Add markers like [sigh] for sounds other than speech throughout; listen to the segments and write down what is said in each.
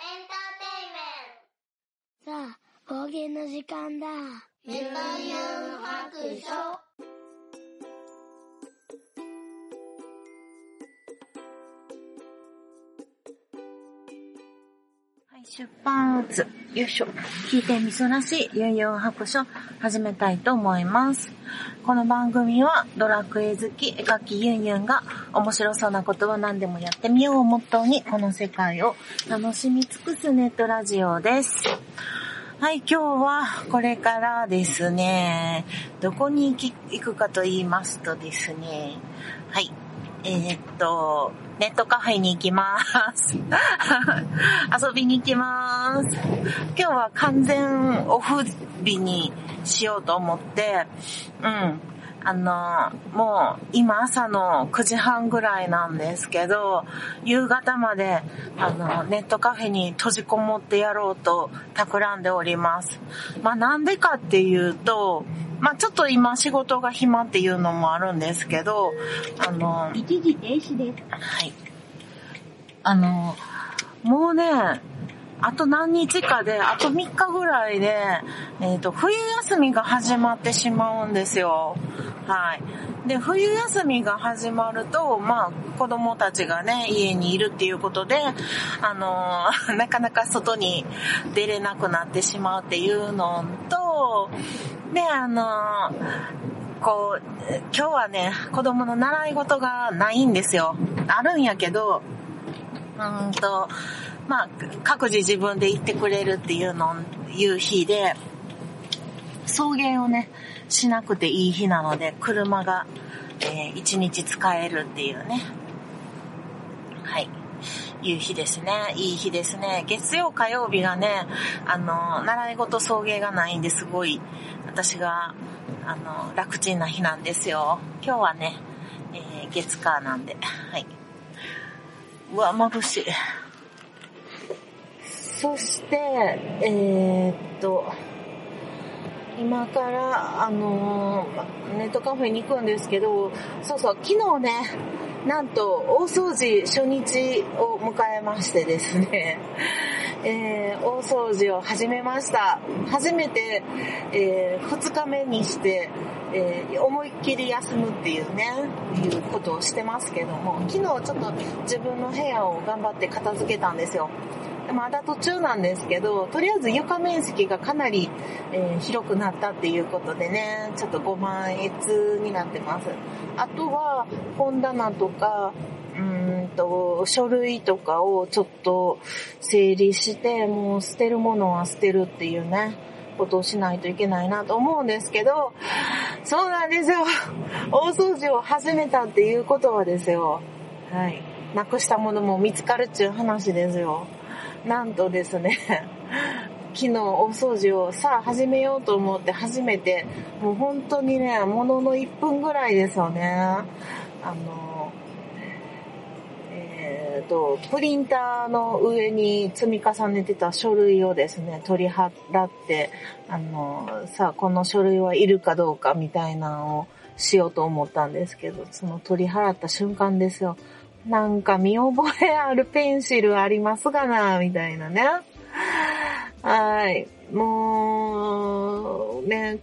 エンターテイメントさあ、冒険の時間だ。メタヤン白書出発。よいしょ。聞いてみそらしいユンユン白書始めたいと思います。この番組はドラクエ好き絵描きユンユンが面白そうなことは何でもやってみようをモットーにこの世界を楽しみ尽くすネットラジオです。はい、今日はこれからですね、どこに行き行くかと言いますとですね、はい、えー、っと、ネットカフェに行きます。[laughs] 遊びに行きます。今日は完全オフ日にしようと思って、うん。あの、もう今朝の9時半ぐらいなんですけど、夕方まであのネットカフェに閉じこもってやろうと企んでおります。まあなんでかっていうと、まあちょっと今仕事が暇っていうのもあるんですけど、あの、一時停止です。はい。あの、もうね、あと何日かで、あと3日ぐらいで、えっ、と、冬休みが始まってしまうんですよ。はい。で、冬休みが始まると、まあ、子供たちがね、家にいるっていうことで、あの、[laughs] なかなか外に出れなくなってしまうっていうのと、で、あの、こう、今日はね、子供の習い事がないんですよ。あるんやけど、うんと、まあ、各自自分で行ってくれるっていうの、いう日で、送迎をね、しなくていい日なので、車が、えー一日使えるっていうね。はい。いう日ですね。いい日ですね。月曜火曜日がね、あの、習い事送迎がないんですごい、私が、あの、楽ちんな日なんですよ。今日はね、えー月火なんで、はい。うわ、眩しい。そして、えーっと、今から、あのーネットカフェに行くんですけど、そうそう、昨日ね、なんと大掃除初日を迎えましてですね、[laughs] えー大掃除を始めました。初めて、え2日目にして、えー思いっきり休むっていうね、いうことをしてますけども、昨日ちょっと自分の部屋を頑張って片付けたんですよ。まだ途中なんですけど、とりあえず床面積がかなり、えー広くなったっていうことでね、ちょっと5万円になってます。あとは、本棚とか、うんと、書類とかをちょっと整理して、もう捨てるものは捨てるっていうね、ことをしないといけないなと思うんですけど、そうなんですよ。大掃除を始めたっていうことはですよ。はい。なくしたものも見つかるっていう話ですよ。なんとですね、[laughs] 昨日大掃除をさあ始めようと思って初めて、もう本当にね、ものの1分ぐらいですよね。あの、えーと、プリンターの上に積み重ねてた書類をですね、取り払って、あの、さあこの書類はいるかどうかみたいなのをしようと思ったんですけど、その取り払った瞬間ですよ。なんか見覚えあるペンシルありますがな、みたいなね。はい。もう、ね、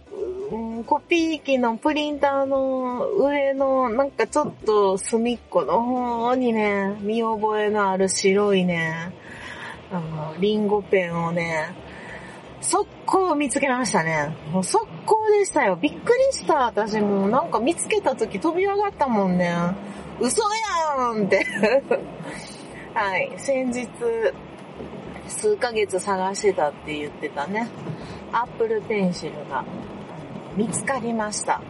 コピー機のプリンターの上のなんかちょっと隅っこの方にね、見覚えのある白いね、あの、リンゴペンをね、速攻見つけましたね。もう速攻でしたよ。びっくりした。私もなんか見つけた時飛び上がったもんね。嘘やんって。[laughs] はい。先日、数ヶ月探してたって言ってたね。アップルペンシルが見つかりました。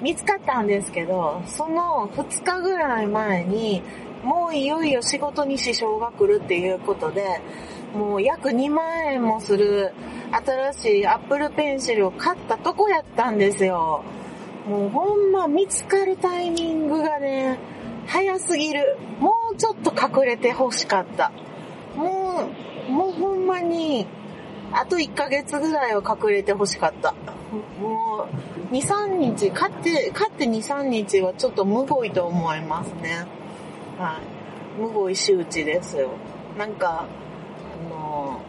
見つかったんですけど、その2日ぐらい前に、もういよいよ仕事に支障が来るっていうことで、もう約2万円もする新しいアップルペンシルを買ったとこやったんですよ。もうほんま見つかるタイミングがね、早すぎる。もうちょっと隠れて欲しかった。もう、もうほんまに、あと1ヶ月ぐらいは隠れて欲しかった。もう、2、3日、買って、買って2、3日はちょっとむごいと思いますね。はい。むごい周知ですよ。なんか、あの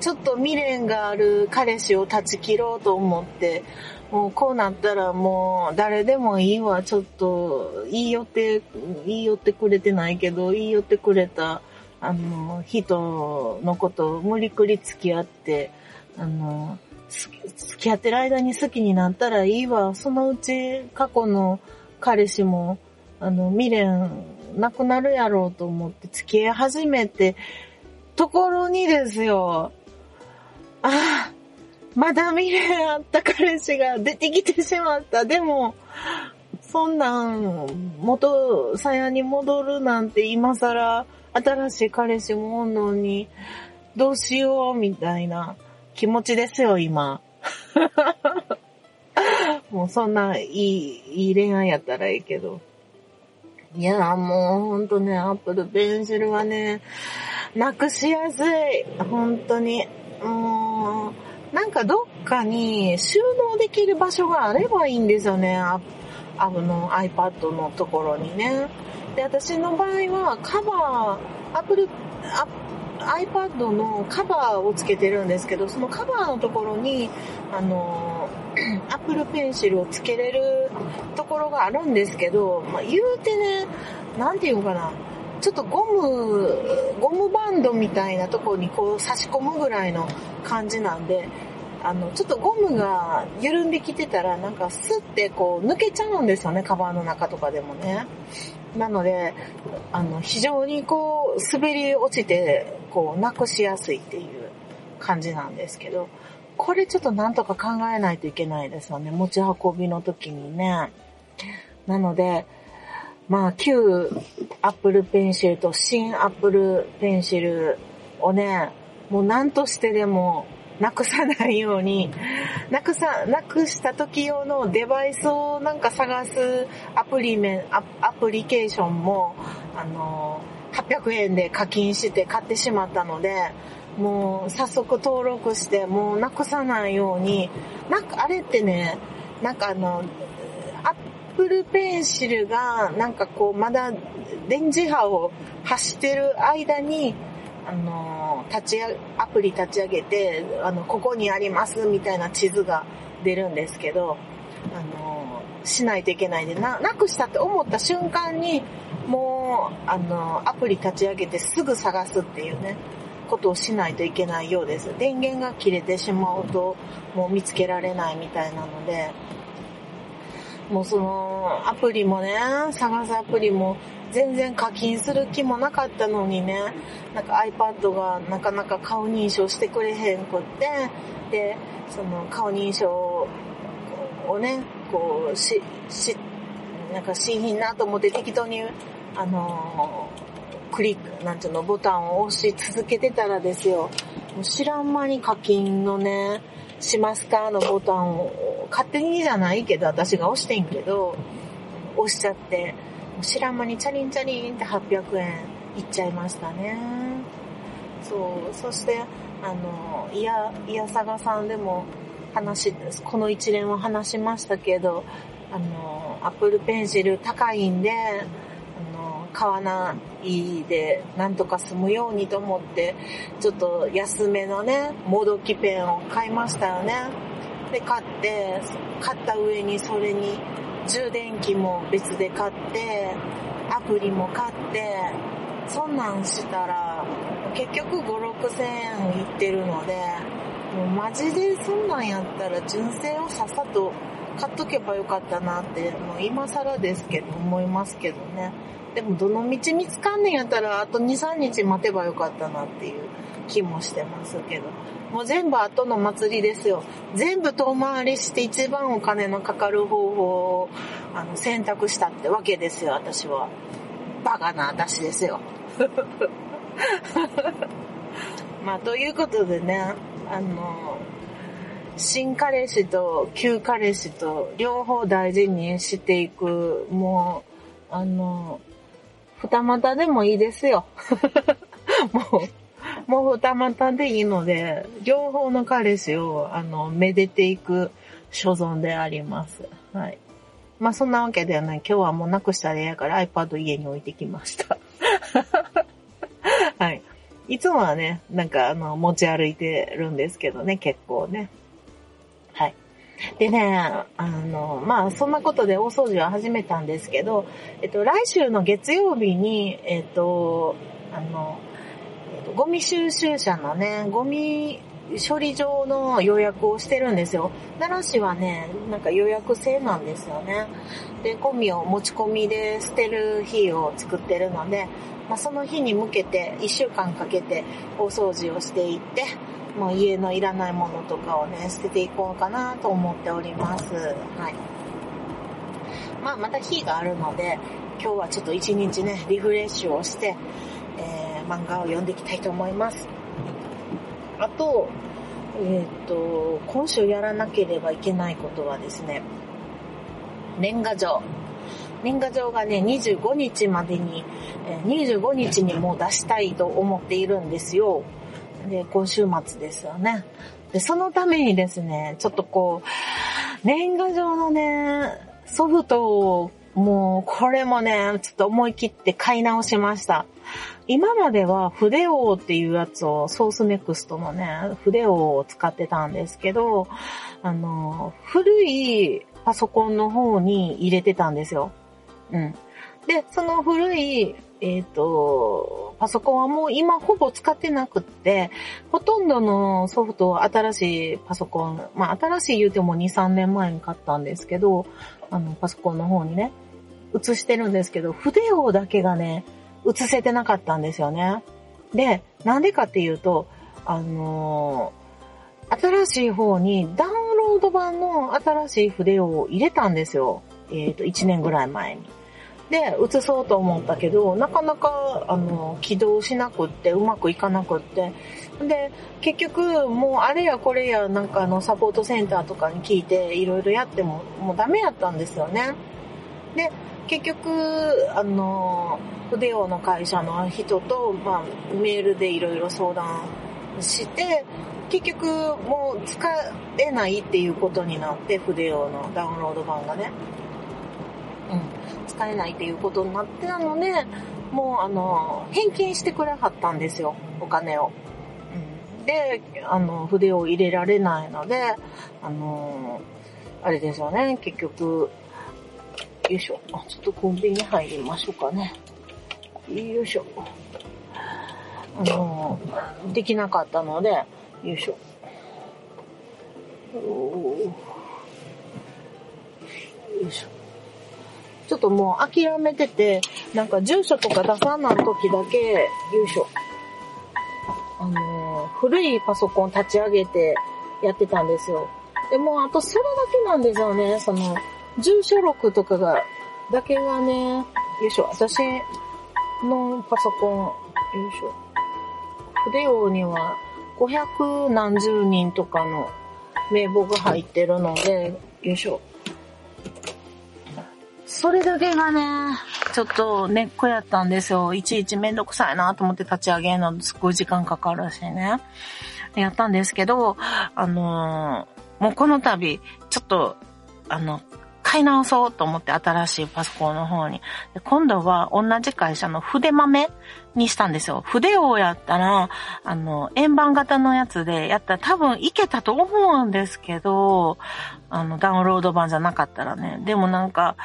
ちょっと未練がある彼氏を断ち切ろうと思って、もうこうなったらもう誰でもいいわ、ちょっと言い寄って、言い寄ってくれてないけど、言い寄ってくれた、あの、人のことを無理くり付き合って、あの、付き合ってる間に好きになったらいいわ。そのうち過去の彼氏も、あの、未練なくなるやろうと思って付き合い始めて、ところにですよ、ああ、まだ未練あった彼氏が出てきてしまった。でも、そんなん、元さやに戻るなんて今更、新しい彼氏もおんのに、どうしよう、みたいな気持ちですよ、今。[laughs] もうそんないい、いい恋愛やったらいいけど。いや、もうほんとね、アップルペンシルはね、なくしやすい。本当に。もう、なんかどっかに収納できる場所があればいいんですよね。ああの iPad のところにね。で、私の場合はカバー、Apple、iPad のカバーをつけてるんですけど、そのカバーのところに、あの、[clears throat] Apple Pencil をつけれるところがあるんですけど、まあ、言うてね、なんていうかな、ちょっとゴム、ゴムバンドみたいなとこにこう差し込むぐらいの感じなんで、あの、ちょっとゴムが緩んできてたら、なんかスッてこう抜けちゃうんですよね、カバーの中とかでもね。なので、あの、非常にこう、滑り落ちて、こう、なくしやすいっていう感じなんですけど、これちょっとなんとか考えないといけないですよね、持ち運びの時にね。なので、まあ、旧 Apple Pencil と新 Apple Pencil をね、もう何としてでもなくさないように、なくさ、なくした時用のデバイスをなんか探すアプリメアアプリケーションも、あの、800円で課金して買ってしまったので、もう早速登録して、もうなくさないように、なんかあれってね、なんかあの、ップルペンシルが、なんかこう、まだ電磁波を発してる間に、あの、立ち上、アプリ立ち上げて、あの、ここにありますみたいな地図が出るんですけど、あの、しないといけないで、な、なくしたって思った瞬間に、もう、あの、アプリ立ち上げてすぐ探すっていうね、ことをしないといけないようです。電源が切れてしまうと、もう見つけられないみたいなので、もうその、アプリもね、探すアプリも全然課金する気もなかったのにね、なんか iPad がなかなか顔認証してくれへんくって、で、その顔認証をね、こう、し、し、なんか新品なと思って適当に、あのクリック、なんていうの、ボタンを押し続けてたらですよ、もう知らん間に課金のね、しますかのボタンを、勝手にじゃないけど、私が押してんけど、押しちゃって、知らん間にチャリンチャリンって800円いっちゃいましたね。そう、そして、あの、いや、いやさがさんでも話、この一連は話しましたけど、あの、アップルペンシル高いんで、買わないでなんとか済むようにと思って、ちょっと安めのね、もどきペンを買いましたよね。で、買って、買った上にそれに充電器も別で買って、アプリも買って、そんなんしたら、結局5、6千円いってるので、もうマジでそんなんやったら純正をさっさと買っとけばよかったなって、もう今更ですけど思いますけどね。でもどの道見つかんねんやったらあと2、3日待てばよかったなっていう気もしてますけど。もう全部後の祭りですよ。全部遠回りして一番お金のかかる方法をあの選択したってわけですよ、私は。バカな私ですよ。[laughs] まあ、ということでね、あの、新彼氏と旧彼氏と両方大事にしていく、もう、あの、二股でもいいですよ。[laughs] もう、もう二股でいいので、両方の彼氏を、あの、めでていく所存であります。はい。まあそんなわけではない。今日はもうなくしたら嫌やから iPad 家に置いてきました。[laughs] はい。いつもはね、なんかあの、持ち歩いてるんですけどね、結構ね。でね、あの、まあ、そんなことで大掃除は始めたんですけど、えっと、来週の月曜日に、えっと、あの、えっと、ゴミ収集車のね、ゴミ処理場の予約をしてるんですよ。奈良市はね、なんか予約制なんですよね。で、ゴミを持ち込みで捨てる日を作ってるので、まあ、その日に向けて1週間かけて大掃除をしていって、もう家のいらないものとかをね、捨てていこうかなと思っております。はい。まあ、また日があるので、今日はちょっと一日ね、リフレッシュをして、えー、漫画を読んでいきたいと思います。あと、えっ、ー、と、今週やらなければいけないことはですね、年賀状。年賀状がね、25日までに、25日にもう出したいと思っているんですよ。で、今週末ですよね。で、そのためにですね、ちょっとこう、年賀状のね、ソフトを、もう、これもね、ちょっと思い切って買い直しました。今までは筆王っていうやつを、ソースネクストのね、筆王を使ってたんですけど、あの、古いパソコンの方に入れてたんですよ。うん。で、その古い、えっ、ー、と、パソコンはもう今ほぼ使ってなくって、ほとんどのソフトは新しいパソコン、まあ新しい言うても2、3年前に買ったんですけど、あの、パソコンの方にね、移してるんですけど、筆王だけがね、移せてなかったんですよね。で、なんでかっていうと、あのー、新しい方にダウンロード版の新しい筆を入れたんですよ。えっ、ー、と、1年ぐらい前に。で、移そうと思ったけど、なかなか、あの、起動しなくって、うまくいかなくって。で、結局、もうあれやこれや、なんかあの、サポートセンターとかに聞いて、いろいろやっても、もうダメやったんですよね。で、結局、あの、筆用の会社の人と、まあ、メールでいろいろ相談して、結局もう使えないっていうことになって、筆用のダウンロード版がね。うん。使えないっていうことになってたので、もうあの、返金してくれはったんですよ、お金を。うん、で、あの、筆を入れられないので、あの、あれですよね、結局、よいしょ。あ、ちょっとコンビニ入りましょうかね。よいしょ。あの、できなかったので、よいしょ。よいしょ。ちょっともう諦めてて、なんか住所とか出さない時だけ、よいしょ。あの古いパソコン立ち上げてやってたんですよ。でも、あとそれだけなんですよね。その、住所録とかが、だけがね、よいしょ。私のパソコン、よいしょ。筆王には500何十人とかの名簿が入ってるので、よいしょ。それだけがね、ちょっと根っこやったんですよ。いちいちめんどくさいなと思って立ち上げるのすごい時間かかるしね。やったんですけど、あのー、もうこの度、ちょっと、あの、買い直そうと思って新しいパソコンの方に。で今度は同じ会社の筆豆にしたんですよ。筆をやったら、あの、円盤型のやつでやったら多分いけたと思うんですけど、あの、ダウンロード版じゃなかったらね。でもなんか、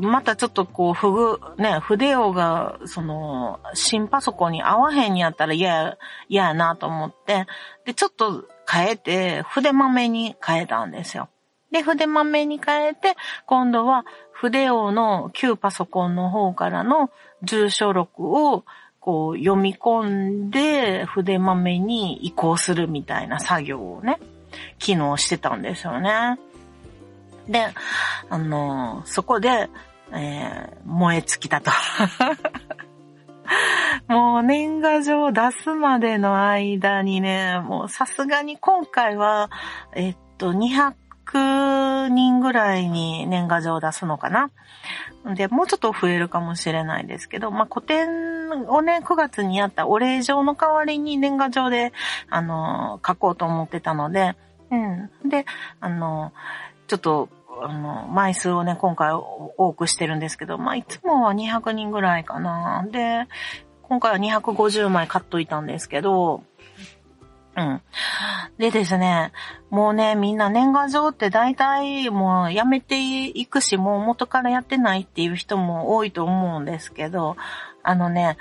またちょっとこう、ふぐ、ね、筆をが、その、新パソコンに合わへんやったら嫌や、嫌やなと思って、で、ちょっと変えて、筆豆に変えたんですよ。で、筆豆に変えて、今度は筆王の旧パソコンの方からの住所録をこう読み込んで筆豆に移行するみたいな作業をね、機能してたんですよね。で、あのそこで、えー、燃え尽きたと。[laughs] もう年賀状を出すまでの間にね、もうさすがに今回は、えっと、200人ぐらいに年賀状を出すのかな。で、もうちょっと増えるかもしれないですけど、まあ、古典をね、9月にやったお礼状の代わりに年賀状で、あの、書こうと思ってたので、うん。で、あの、ちょっと、あの、枚数をね、今回多くしてるんですけど、まあ、いつもは200人ぐらいかな。で、今回は250枚買っといたんですけど、うん。でですね、もうね、みんな年賀状って大体もうやめていくし、もう元からやってないっていう人も多いと思うんですけど、あのね、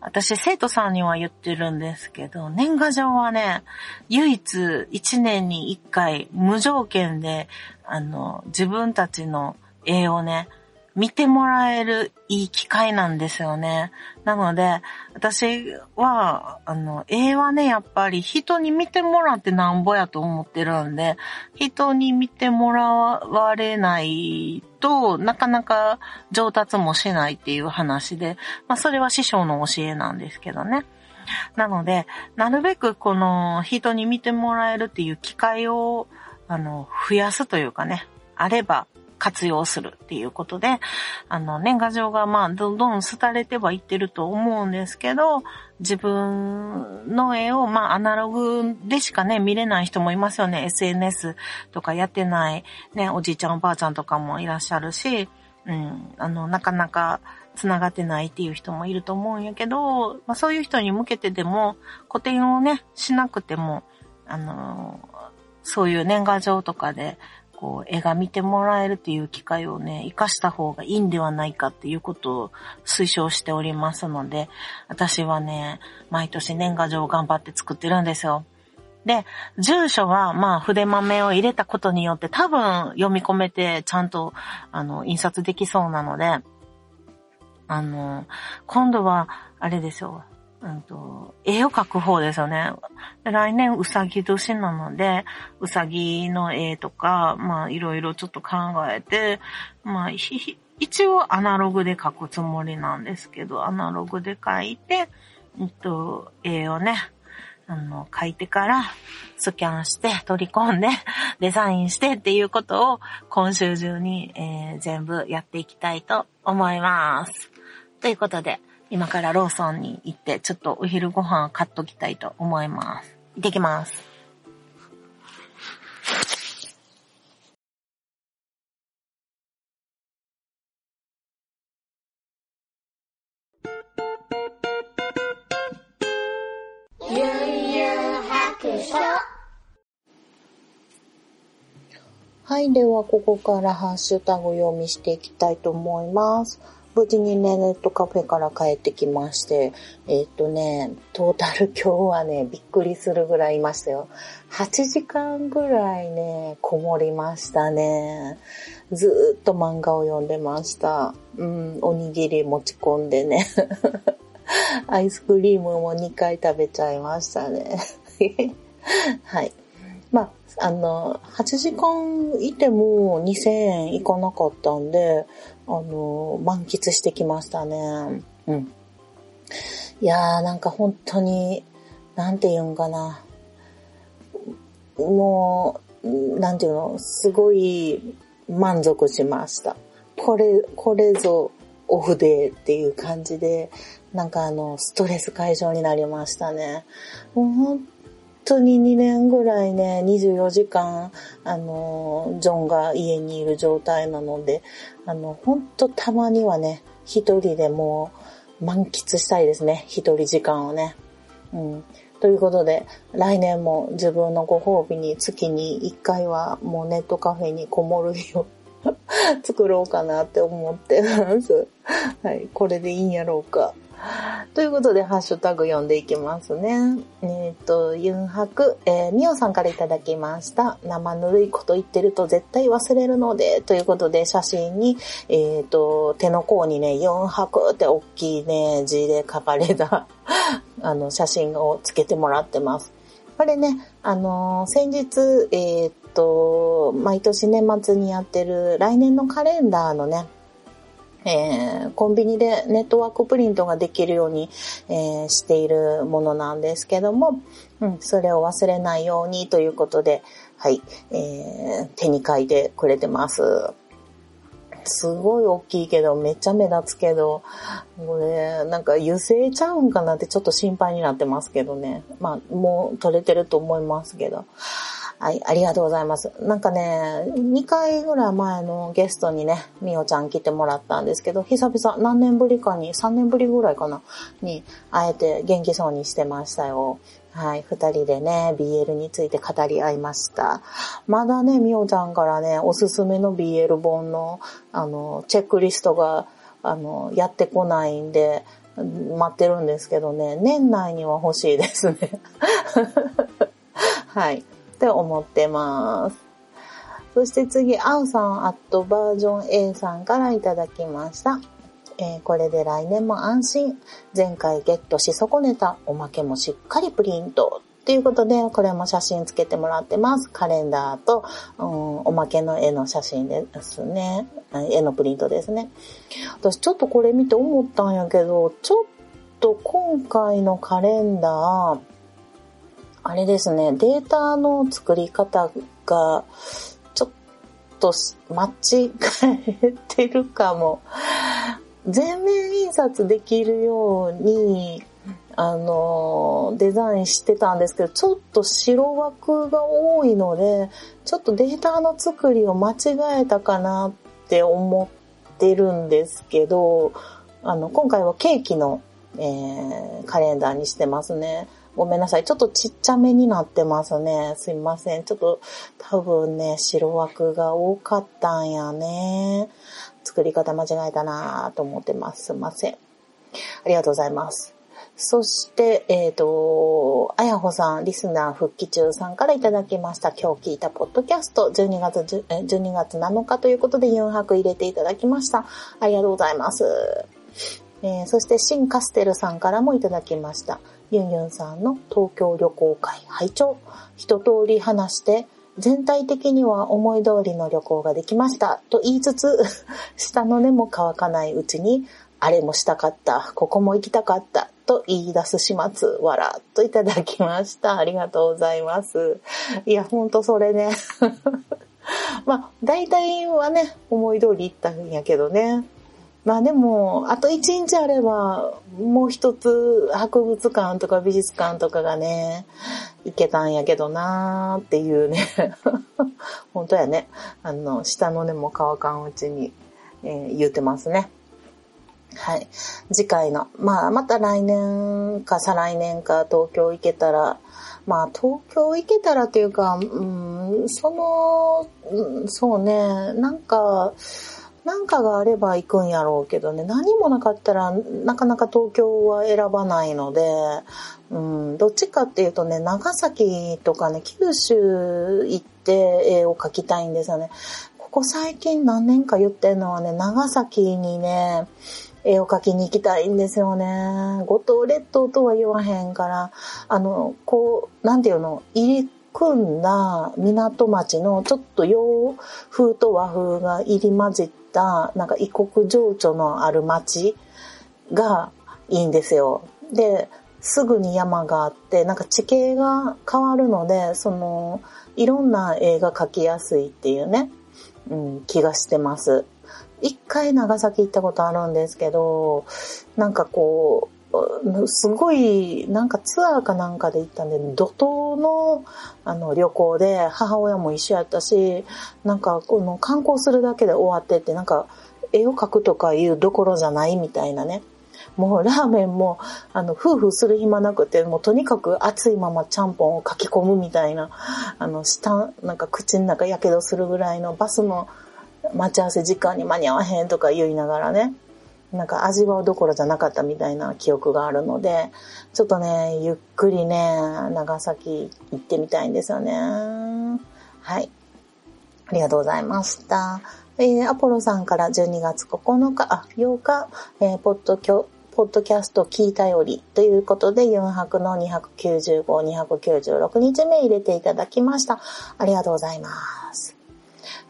私生徒さんには言ってるんですけど、年賀状はね、唯一一年に一回無条件で、あの、自分たちの絵をね、見てもらえるいい機会なんですよね。なので、私は、あの、絵はね、やっぱり人に見てもらってなんぼやと思ってるんで、人に見てもらわれないとなかなか上達もしないっていう話で、まあそれは師匠の教えなんですけどね。なので、なるべくこの人に見てもらえるっていう機会を、あの、増やすというかね、あれば活用するっていうことで、あの、年賀状がまあ、どんどん廃れてはいってると思うんですけど、自分の絵をまあ、アナログでしかね、見れない人もいますよね。SNS とかやってない、ね、おじいちゃんおばあちゃんとかもいらっしゃるし、うん、あの、なかなか繋がってないっていう人もいると思うんやけど、まあそういう人に向けてでも、古典をね、しなくても、あの、そういう年賀状とかで、こう、絵が見てもらえるっていう機会をね、活かした方がいいんではないかっていうことを推奨しておりますので、私はね、毎年年賀状を頑張って作ってるんですよ。で、住所は、まあ、筆豆を入れたことによって多分読み込めて、ちゃんと、あの、印刷できそうなので、あの、今度は、あれですよ。うんと、絵を描く方ですよね。来年うさぎ年なので、うさぎの絵とか、まあいろいろちょっと考えて、まあ一応アナログで描くつもりなんですけど、アナログで描いて、えっと、絵をね、あの、書いてから、スキャンして、取り込んで、[laughs] デザインしてっていうことを、今週中に、えー、全部やっていきたいと思います。ということで、今からローソンに行って、ちょっとお昼ご飯買っときたいと思います。行ってきます。はい。では、ここからハッシュタグ読みしていきたいと思います。無事にね、ネットカフェから帰ってきまして、えっ、とね、トータル今日はね、びっくりするぐらいいましたよ。8時間ぐらいね、こもりましたね。ずっと漫画を読んでました。うん、おにぎり持ち込んでね。[laughs] アイスクリームも2回食べちゃいましたね。[laughs] はい。まあ、あの、8時間いても2000円いかなかったんで、あの、満喫してきましたね。うん。いやー、なんか本当に、なんて言うんかな。もう、なんていうの、すごい満足しました。これ、これぞオフデーっていう感じで、なんかあの、ストレス解消になりましたね。もう本当に2年ぐらいね、24時間、あの、ジョンが家にいる状態なので、あの、本当たまにはね、一人でもう満喫したいですね。一人時間をね。うん。ということで、来年も自分のご褒美に月に1回はもうネットカフェにこもる日を [laughs] 作ろうかなって思ってます。はい。これでいいんやろうか。ということで、ハッシュタグ読んでいきますね。えっ、ー、と、ユンハク、えー、ミオさんからいただきました。生ぬるいこと言ってると絶対忘れるので、ということで、写真に、えっ、ー、と、手の甲にね、ユンハクって大きいね、字で書かれた [laughs] あの、写真をつけてもらってます。これね、あの先日、えっ、と、毎年年末にやってる来年のカレンダーのね、えー、コンビニでネットワークプリントができるように、えー、しているものなんですけども、うん、それを忘れないようにということで、はい、えー、手に書いてくれてます。すごい大きいけど、めっちゃ目立つけど、これ、なんか油性ちゃうんかなってちょっと心配になってますけどね。まあ、もう取れてると思いますけど。はい、ありがとうございます。なんかね、2回ぐらい前のゲストにね、みおちゃん来てもらったんですけど、久々何年ぶりかに、3年ぶりぐらいかな、に会えて元気そうにしてましたよ。はい、二人でね、BL について語り合いました。まだね、みおちゃんからね、おすすめの BL 本の、あの、チェックリストが、あの、やってこないんで、待ってるんですけどね、年内には欲しいですね。[laughs] はい。って思ってます。そして次、あうさん、アットバージョン A さんからいただきました。えー、これで来年も安心。前回ゲットし損ねたおまけもしっかりプリント。ということで、これも写真つけてもらってます。カレンダーと、うん、おまけの絵の写真ですね。絵のプリントですね。私ちょっとこれ見て思ったんやけど、ちょっと今回のカレンダー、あれですね、データの作り方が、ちょっと間違えてるかも。全面印刷できるように、あの、デザインしてたんですけど、ちょっと白枠が多いので、ちょっとデータの作りを間違えたかなって思ってるんですけど、あの、今回はケーキの、えー、カレンダーにしてますね。ごめんなさい。ちょっとちっちゃめになってますね。すいません。ちょっと多分ね、白枠が多かったんやね。作り方間違えたなぁと思ってます。すいません。ありがとうございます。そして、えっ、ー、と、あやほさん、リスナー復帰中さんからいただきました。今日聞いたポッドキャスト、12月、12月7日ということで4泊入れていただきました。ありがとうございます。えー、そして、シンカステルさんからもいただきました。ユンユンさんの東京旅行会拝聴一通り話して、全体的には思い通りの旅行ができましたと言いつつ、[laughs] 下の根も乾かないうちに、あれもしたかった、ここも行きたかったと言い出す始末、わらといただきました。ありがとうございます。いや、ほんとそれね。[laughs] まあ、大体はね、思い通り行ったんやけどね。まあでも、あと一日あれば、もう一つ博物館とか美術館とかがね、行けたんやけどなーっていうね。[laughs] 本当やね。あの、下の根も乾かんうちに、えー、言うてますね。はい。次回の、まあ、また来年か再来年か東京行けたら、まあ、東京行けたらというか、うん、その、うん、そうね、なんか、なんかがあれば行くんやろうけどね、何もなかったらなかなか東京は選ばないので、うん、どっちかっていうとね、長崎とかね、九州行って絵を描きたいんですよね。ここ最近何年か言ってんのはね、長崎にね、絵を描きに行きたいんですよね。五島列島とは言わへんから、あの、こう、なんていうの、入り組んだ港町のちょっと洋風と和風が入り混じった、なんか異国情緒のある町がいいんですよ。で、すぐに山があって、なんか地形が変わるので、その、いろんな絵が描きやすいっていうね、うん、気がしてます。一回長崎行ったことあるんですけど、なんかこう、すごい、なんかツアーかなんかで行ったんで、怒涛のあの旅行で母親も一緒やったし、なんかこの観光するだけで終わってって、なんか絵を描くとかいうどころじゃないみたいなね。もうラーメンも、あの、夫婦する暇なくて、もうとにかく熱いままちゃんぽんを書き込むみたいな、あの、下、なんか口の中やけどするぐらいのバスの待ち合わせ時間に間に合わへんとか言いながらね。なんか味わうどころじゃなかったみたいな記憶があるので、ちょっとね、ゆっくりね、長崎行ってみたいんですよね。はい。ありがとうございました。えー、アポロさんから12月9日、あ、8日、えー、ポッドキョ、ポッドキャスト聞いたよりということで4泊の295、296日目入れていただきました。ありがとうございます。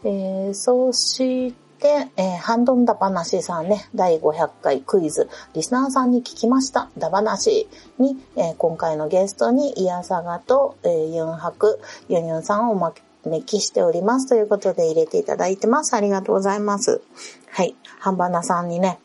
えー、そして、で、えー、ハンドンダ話さんね、第500回クイズ、リスナーさんに聞きました、ダ話に、えー、今回のゲストにイヤサガと、えー、ユンハク、ユンユンさんをお招きしておりますということで入れていただいてます。ありがとうございます。はい。ハンバナさんにね、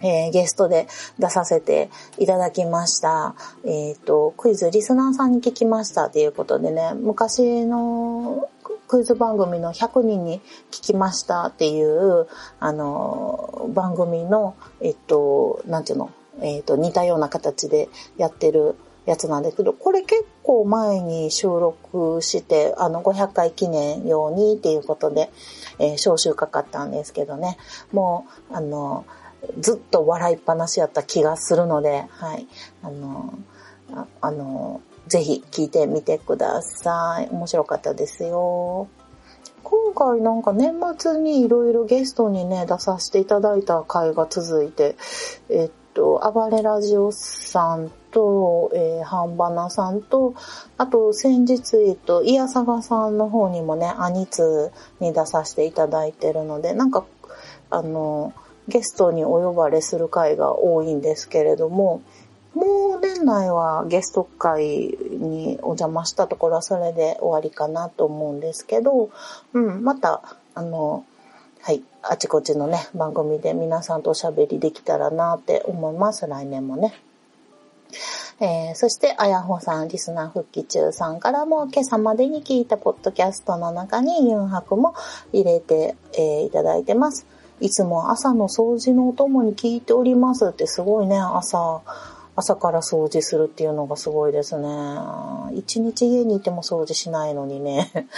えー、ゲストで出させていただきました。えっ、ー、と、クイズリスナーさんに聞きましたっていうことでね、昔のクイズ番組の100人に聞きましたっていう、あの、番組の、えっと、なんていうの、えっと、似たような形でやってるやつなんですけど、これ結構前に収録して、あの、500回記念用にっていうことで、えー、招集かかったんですけどね、もう、あの、ずっと笑いっぱなしやった気がするので、はい。あの、ああの、ぜひ聞いてみてください。面白かったですよ。今回なんか年末にいろいろゲストにね、出させていただいた回が続いて、えっと、暴れラジオさんと、えー、ハンバナさんと、あと先日、えっと、イヤサガさんの方にもね、アニツに出させていただいてるので、なんか、あの、ゲストにお呼ばれする回が多いんですけれども、もう年内はゲスト会にお邪魔したところはそれで終わりかなと思うんですけど、うん、また、あの、はい、あちこちのね、番組で皆さんとおしゃべりできたらなって思います、来年もね。えー、そして、あやほさん、リスナー復帰中さんからも、今朝までに聞いたポッドキャストの中にユンハクも入れて、えー、いただいてます。いつも朝の掃除のお供に聞いておりますってすごいね、朝、朝から掃除するっていうのがすごいですね。一日家にいても掃除しないのにね。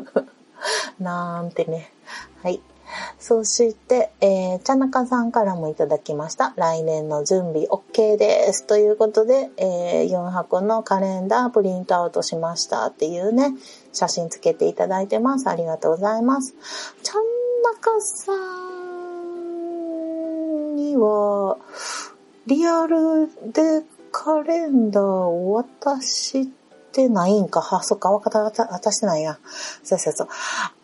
[laughs] なんてね。はい。そして、えー、ちゃなかさんからもいただきました。来年の準備 OK です。ということで、えー、4箱のカレンダープリントアウトしましたっていうね、写真つけていただいてます。ありがとうございます。ちゃんなかさんには、リアルでカレンダーを渡してないんか？あ、そっか、わかった、渡してないや。そうそうそう。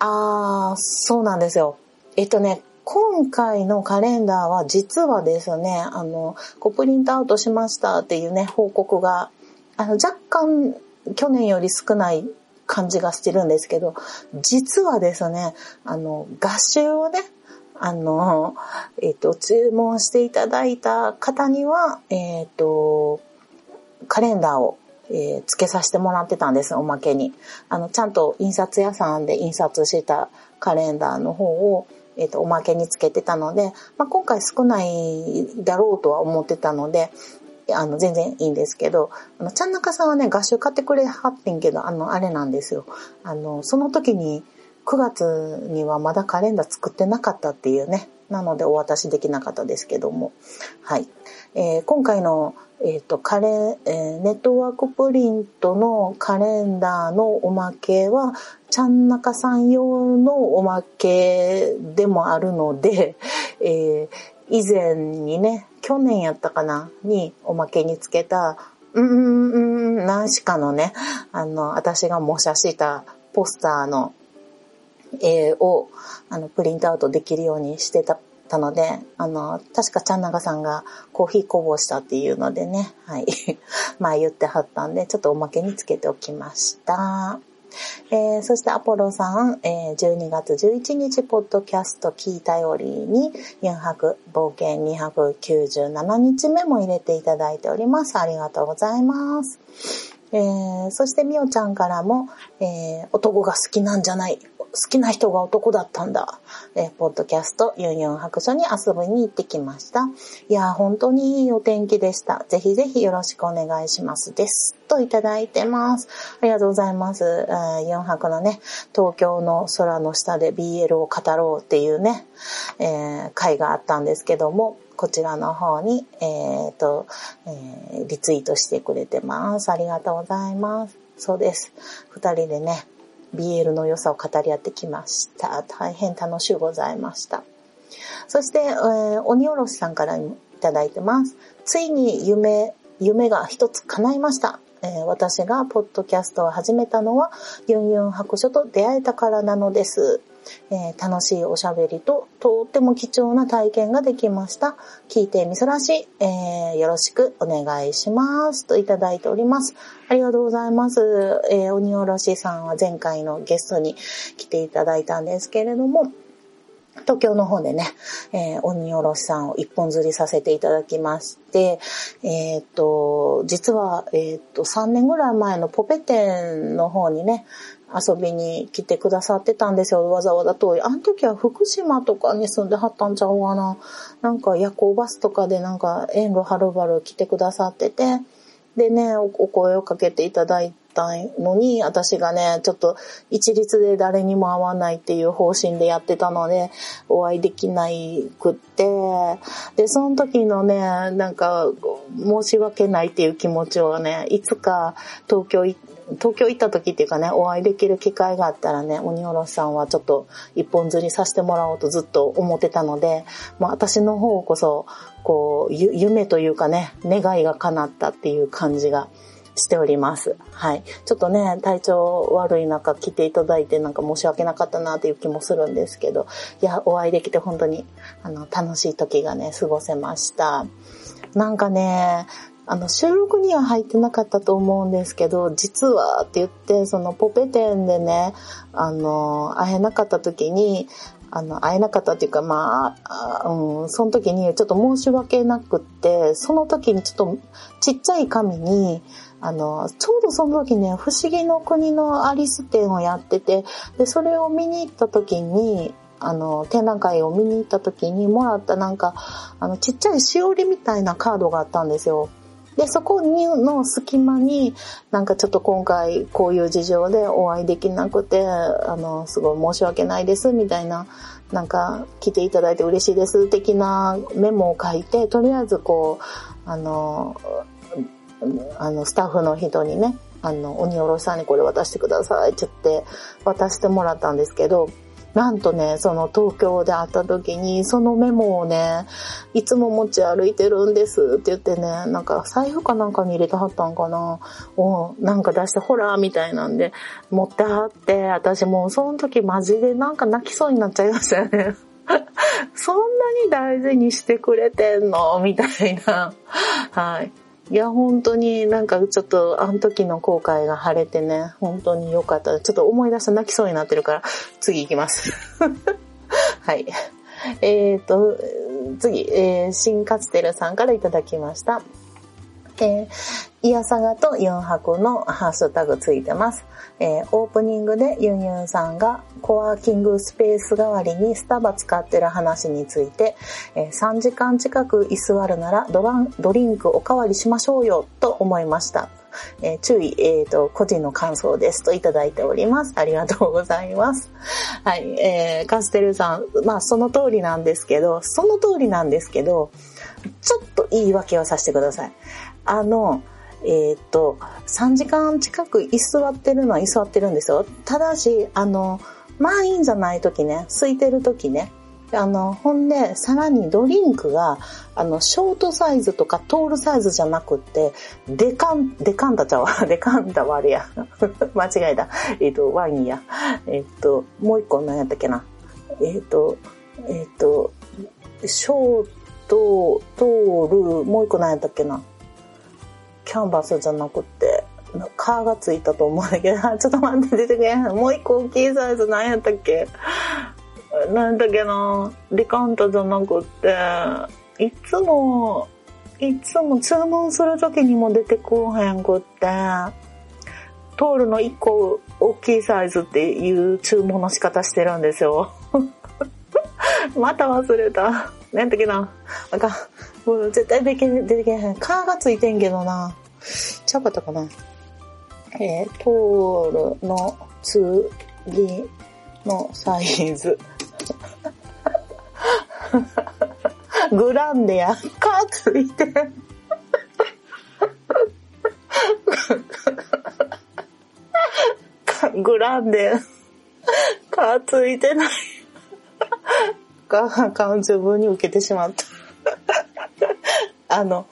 あー、そうなんですよ。えっとね、今回のカレンダーは実はですね、あの、こうプリントアウトしましたっていうね、報告が、あの、若干去年より少ない感じがしてるんですけど、実はですね、あの、合集をね、あの、えっ、ー、と、注文していただいた方には、えっ、ー、と、カレンダーを、えー、付けさせてもらってたんです、おまけに。あの、ちゃんと印刷屋さんで印刷してたカレンダーの方を、えっ、と、おまけにつけてたので、まあ、今回少ないだろうとは思ってたので、あの、全然いいんですけど、あの、ちゃんなかさんはね、合集買ってくれはってんけど、あの、あれなんですよ。あの、その時に、9月にはまだカレンダー作ってなかったっていうね。なのでお渡しできなかったですけども。はい。えー、今回の、えっ、ー、と、カレ、えー、ネットワークプリントのカレンダーのおまけは、ちゃんなかさん用のおまけでもあるので、[laughs] えー、以前にね、去年やったかなにおまけにつけた、うんうん、何しかのね、あの、私が模写したポスターの絵をあのプリントアウトできるようにしてたたので、あの、確かちゃんながさんがコーヒーこぼしたっていうのでね、はい。[laughs] 前言ってはったんで、ちょっとおまけにつけておきました。えー、そしてアポロさん、えー、12月11日、ポッドキャスト聞いたよりに、4泊冒険297日目も入れていただいております。ありがとうございます。えー、そしてみおちゃんからも、えー、男が好きなんじゃない。好きな人が男だったんだ。えー、ポッドキャストユンユン白書に遊びに行ってきました。いや、本当にいいお天気でした。ぜひぜひよろしくお願いしますです。といただいてます。ありがとうございます。ユン白のね、東京の空の下で BL を語ろうっていうね、えー、会があったんですけども、こちらの方に、えっ、と、えー、リツイートしてくれてます。ありがとうございます。そうです。二人でね、BL の良さを語り合ってきました。大変楽しゅうございました。そして、えー、鬼おろしさんからいただいてます。ついに夢、夢が一つ叶いました。え、私がポッドキャストを始めたのは、ユンユン白書と出会えたからなのです。えー、楽しいおしゃべりと、とっても貴重な体験ができました。聞いてみそらしい、えー、よろしくお願いします。といただいております。ありがとうございます。えー、鬼おろしさんは前回のゲストに来ていただいたんですけれども、東京の方でね、えー、鬼おろしさんを一本釣りさせていただきまして、えっ、と、実は、えっ、と、3年ぐらい前のポペ店の方にね、遊びに来てくださってたんですよ。わざわざ遠い。あの時は福島とかに住んではったんちゃうかな。なんか夜行バスとかでなんか遠路はるばる来てくださってて、でねお、お声をかけていただいてたのに、私がね、ちょっと一律で誰にも会わないっていう方針でやってたので、お会いできないくって、で、その時のね、なんか、申し訳ないっていう気持ちをね、いつか東京行って、東京行った時っていうかね、お会いできる機会があったらね、鬼おろしさんはちょっと一本釣りさせてもらおうとずっと思ってたので、まあ私の方こそ、こう、夢というかね、願いが叶ったっていう感じがしております。はい。ちょっとね、体調悪い中来ていただいてなんか申し訳なかったなっていう気もするんですけど、いや、お会いできて本当に、あの、楽しい時がね、過ごせました。なんかね、あの、収録には入ってなかったと思うんですけど、実はって言って、そのポペ店でね、あの、会えなかった時に、あの、会えなかったっていうか、まあ、うん、その時にちょっと申し訳なくって、その時にちょっとちっちゃい紙に、あの、ちょうどその時ね、不思議の国のアリス展をやってて、で、それを見に行った時に、あの、展覧会を見に行った時にもらったなんか、あの、ちっちゃいしおりみたいなカードがあったんですよ。で、そこにの隙間に、なんかちょっと今回こういう事情でお会いできなくて、あの、すごい申し訳ないです、みたいな、なんか来ていただいて嬉しいです、的なメモを書いて、とりあえずこう、あの、あの、スタッフの人にね、あの、鬼おろしさんにこれ渡してくださいって言って渡してもらったんですけど、なんとね、その東京で会った時に、そのメモをね、いつも持ち歩いてるんですって言ってね、なんか財布かなんかに入れてはったんかな。をなんか出して、ほら、みたいなんで、持ってはって、私もうその時マジでなんか泣きそうになっちゃいましたよね。[laughs] そんなに大事にしてくれてんの？みたいな。はい。いや、本当になんかちょっとあの時の後悔が晴れてね、本当に良かった。ちょっと思い出した泣きそうになってるから、次行きます。[laughs] はい。えっ、ー、と、次、えー、新カツテルさんからいただきました。えー、イヤサガと4泊のハッシュタグついてます。えー、オープニングでユンユンさんがコワーキングスペース代わりにスタバ使ってる話について、えー、3時間近く居座るならドランドリンクおかわりしましょうよと思いました。えー、注意、えっ、ー、と、個人の感想ですといただいております。ありがとうございます。はい、えー、カステルさん、まあその通りなんですけど、その通りなんですけど、ちょっと言い訳をさせてください。あの、えっ、と、3時間近く居座ってるのは居座ってるんですよ。ただし、あの、満員じゃない時ね、空いてる時ね、あの、ほんで、さらにドリンクが、あの、ショートサイズとかトールサイズじゃなくって、デカン、デカンタちゃうわ。デカンタはあれや。[laughs] 間違えた。えっ、ー、と、ワインや。えっ、ー、と、もう一個何やったっけな。えっ、ー、と、えっ、と、ショート、トール、もう一個何やったっけな。キャンバスじゃなくて、カーがついたと思うんだけど、[laughs] ちょっと待って出てけ。もう一個大きいサイズ何やったっけ？何だっけな？デカンタじゃなくって、いつも、いつも注文する時にも出てこへんくって、トールの1個大きいサイズっていう注文の仕方してるんですよ。[laughs] また忘れた。何だっけなあかん。もう絶対出てけへん。カーがついてんけどな。ちゃうかったかな。えー、トールの次のサイズ。[laughs] グランデや。カーついてん。[laughs] グランデ。カーついてない。が、感自分に受けてしまった。[laughs] あの、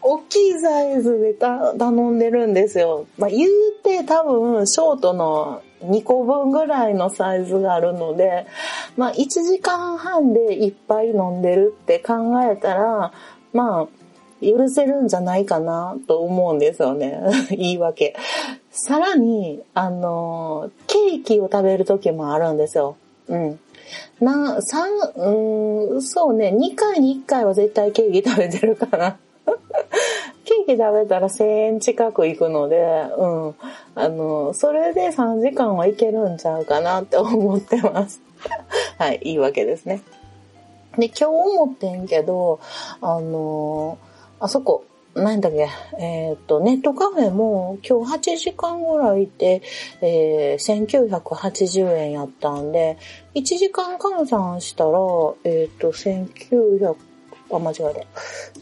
大きいサイズで頼んでるんですよ。まあ、言うて多分、ショートの2個分ぐらいのサイズがあるので、まあ、1時間半でいっぱい飲んでるって考えたら、まあ、許せるんじゃないかなと思うんですよね。[laughs] 言い訳。さらに、あの、ケーキを食べる時もあるんですよ。うん。な、三、うん、そうね、2回に1回は絶対ケーキ食べてるかな。[laughs] ケーキ食べたら1000円近く行くので、うん。あの、それで3時間はいけるんちゃうかなって思ってます。[laughs] はい、いいわけですね。で、今日思ってんけど、あのあそこ、なんだっけ、えっ、ー、と、ネットカフェも今日8時間ぐらいいて、えー、1980円やったんで、1時間換算したら、えっ、ー、と、1900、あ、間違え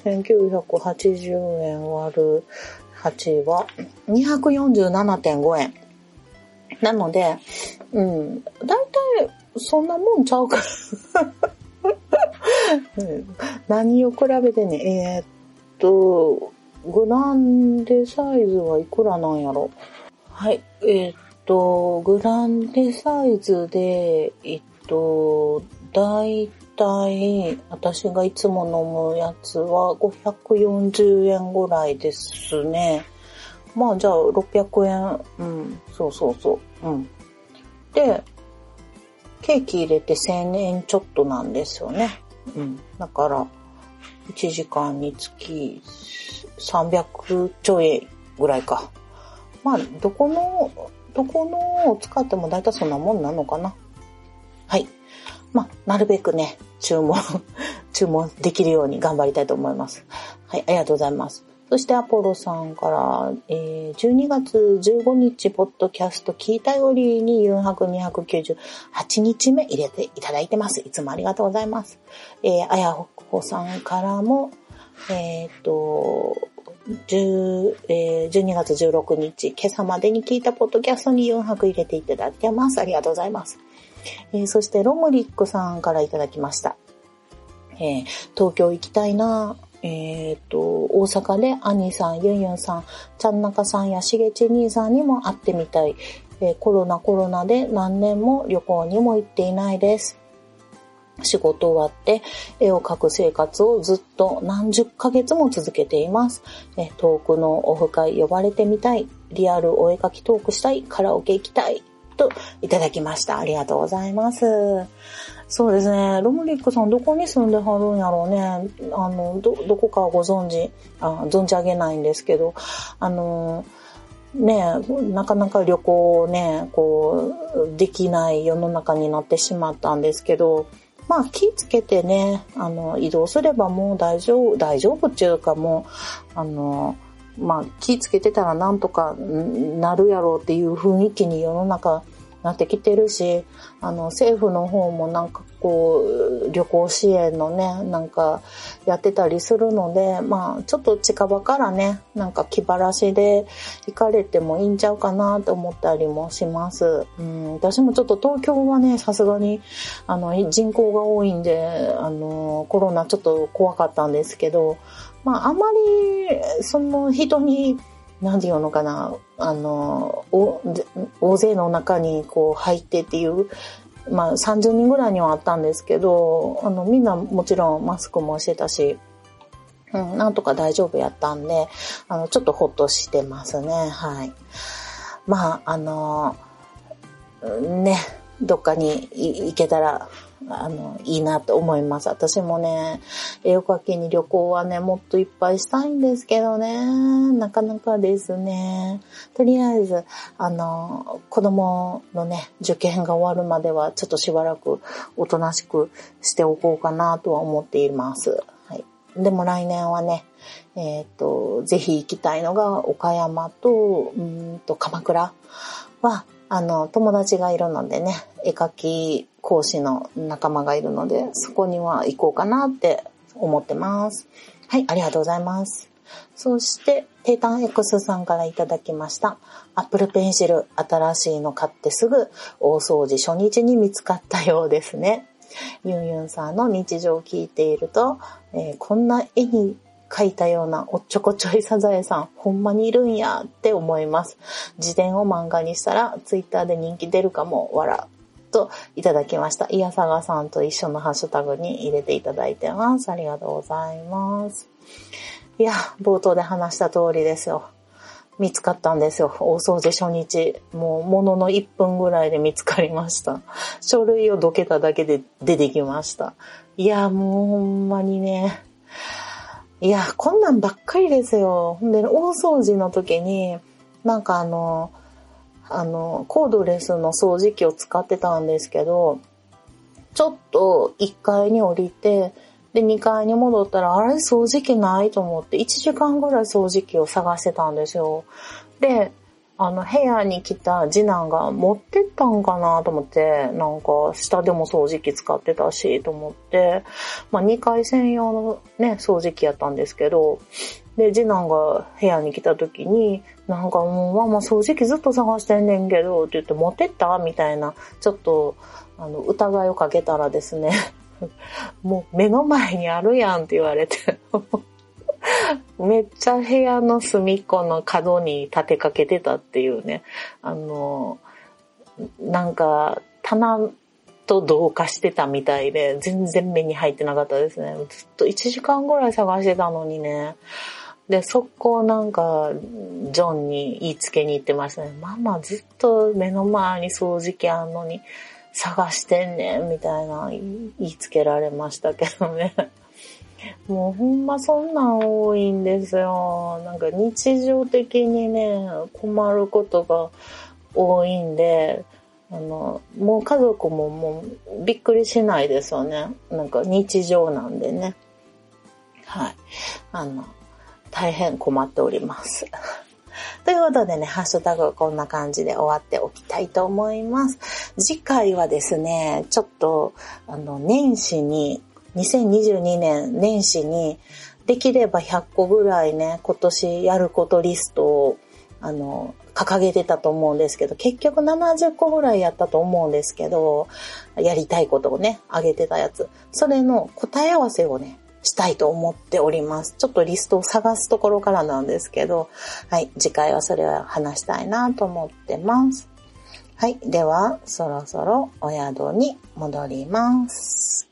た。1980円割る8は247.5円。なので、うん、だいたいそんなもんちゃうから [laughs] 何を比べてね、えー、っと、グランデサイズはいくらなんやろ？はい、え、っと、グランデサイズで、えっと、だいたい、私がいつも飲むやつは540円ぐらいですね。まあじゃあ600円、うん、そうそうそう、うん。で、ケーキ入れて1000円ちょっとなんですよね。うん。だから、1時間につき300ちょいぐらいか。まあ、どこの、どこのを使っても大体そんなもんなのかな。はい。まあ、なるべくね、注文 [laughs] 注文できるように頑張りたいと思います。はい、ありがとうございます。そしてアポロさんから、えー、12月15日、ポッドキャスト聞いたよりに400、298日目入れていただいてます。いつもありがとうございます。えー、あやほさんからも、えっ、と、10えー、12月16日、今朝までに聞いたポッドキャストに4泊入れていただいてます。ありがとうございます。えー、そして、ロムリックさんからいただきました。えー、東京行きたいなえっ、ー、と、大阪でアニさん、ユンユンさん、ちゃんなかさんやしげち兄さんにも会ってみたい。えー、コロナコロナで何年も旅行にも行っていないです。仕事終わって絵を描く生活をずっと何十ヶ月も続けています。え遠くのオフ会呼ばれてみたい。リアルお絵描きトークしたい。カラオケ行きたい。といただきました。ありがとうございます。そうですね。ロムリックさんどこに住んではるんやろうね。あの、ど、どこかご存知、あ存じ上げないんですけど、あの、ねなかなか旅行をね、こう、できない世の中になってしまったんですけど、まあ気つけてね、あの、移動すればもう大丈夫、大丈夫っていうかもう、あの、まあ気つけてたらなんとかなるやろうっていう雰囲気に世の中なってきてるし、あの、政府の方もなんかこう、旅行支援のね、なんかやってたりするので、まあ、ちょっと近場からね、なんか気晴らしで行かれてもいいんちゃうかなと思ったりもします。うん、私もちょっと東京はね、さすがに、あの、人口が多いんで、あの、コロナちょっと怖かったんですけど、まあ、あまり、その人になんていうのかな、あの、大勢の中にこう入ってっていう、まあ30人ぐらいにはあったんですけど、あの、みんなもちろんマスクもしてたし、うん、なんとか大丈夫やったんで、あの、ちょっとほっとしてますね、はい。まあ、あの、ね、どっかに行けたらあの、いいなと思います。私もね、絵を描きに旅行はね、もっといっぱいしたいんですけどね、なかなかですね。とりあえず、あの、子供のね、受験が終わるまでは、ちょっとしばらくおとなしくしておこうかなとは思っています。はい。でも来年はね、えっ、ー、と、ぜひ行きたいのが岡山と、うんと、鎌倉は、あの、友達がいるのでね、絵描き講師の仲間がいるので、そこには行こうかなって思ってます。はい、ありがとうございます。そして、テータン X さんからいただきました。Apple Pencil 新しいの買ってすぐ大掃除初日に見つかったようですね。ユンユンさんの日常を聞いていると、えー、こんな絵に描いたようなおっちょこちょいサザエさん、ほんまにいるんやって思います。自伝を漫画にしたら、ツイッターで人気出るかも、わら。といただきました。イヤサガさんと一緒のハッシュタグに入れていただいてます。ありがとうございます。いや、冒頭で話した通りですよ。見つかったんですよ。大掃除初日。もう、ものの1分ぐらいで見つかりました。書類をどけただけで出てきました。いや、もうほんまにね。いや、こんなんばっかりですよ。ほんで、大掃除の時に、なんかあの、あの、コードレスの掃除機を使ってたんですけど、ちょっと1階に降りて、で、2階に戻ったら、あれ掃除機ないと思って、1時間ぐらい掃除機を探してたんですよ。で、あの、部屋に来た次男が持ってったんかなと思って、なんか、下でも掃除機使ってたし、と思って、まあ、2階専用のね、掃除機やったんですけど、で、次男が部屋に来た時に、なんかもうママ掃除機ずっと探してんねんけど、って言って持ってったみたいな、ちょっと、あの、疑いをかけたらですね、[laughs] もう目の前にあるやんって言われて。[laughs] めっちゃ部屋の隅っこの角に立てかけてたっていうね、あの、なんか棚と同化してたみたいで、全然目に入ってなかったですね。ずっと1時間ぐらい探してたのにね。で、速攻なんか、ジョンに言いつけに行ってましたね。ママずっと目の前に掃除機あんのに、探してんねん、みたいな言いつけられましたけどね。もうほんまそんなん多いんですよ。なんか日常的にね、困ることが多いんで、あの、もう家族ももうびっくりしないですよね。なんか日常なんでね。はい。あの、大変困っております。[laughs] ということでね、ハッシュタグはこんな感じで終わっておきたいと思います。次回はですね、ちょっと、あの、年始に、2022年年始に、できれば100個ぐらいね、今年やることリストを、あの、掲げてたと思うんですけど、結局70個ぐらいやったと思うんですけど、やりたいことをね、あげてたやつ。それの答え合わせをね、したいと思っております。ちょっとリストを探すところからなんですけど、はい、次回はそれを話したいなと思ってます。はい、では、そろそろお宿に戻ります。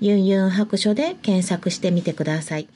ユンユン白書で検索してみてください。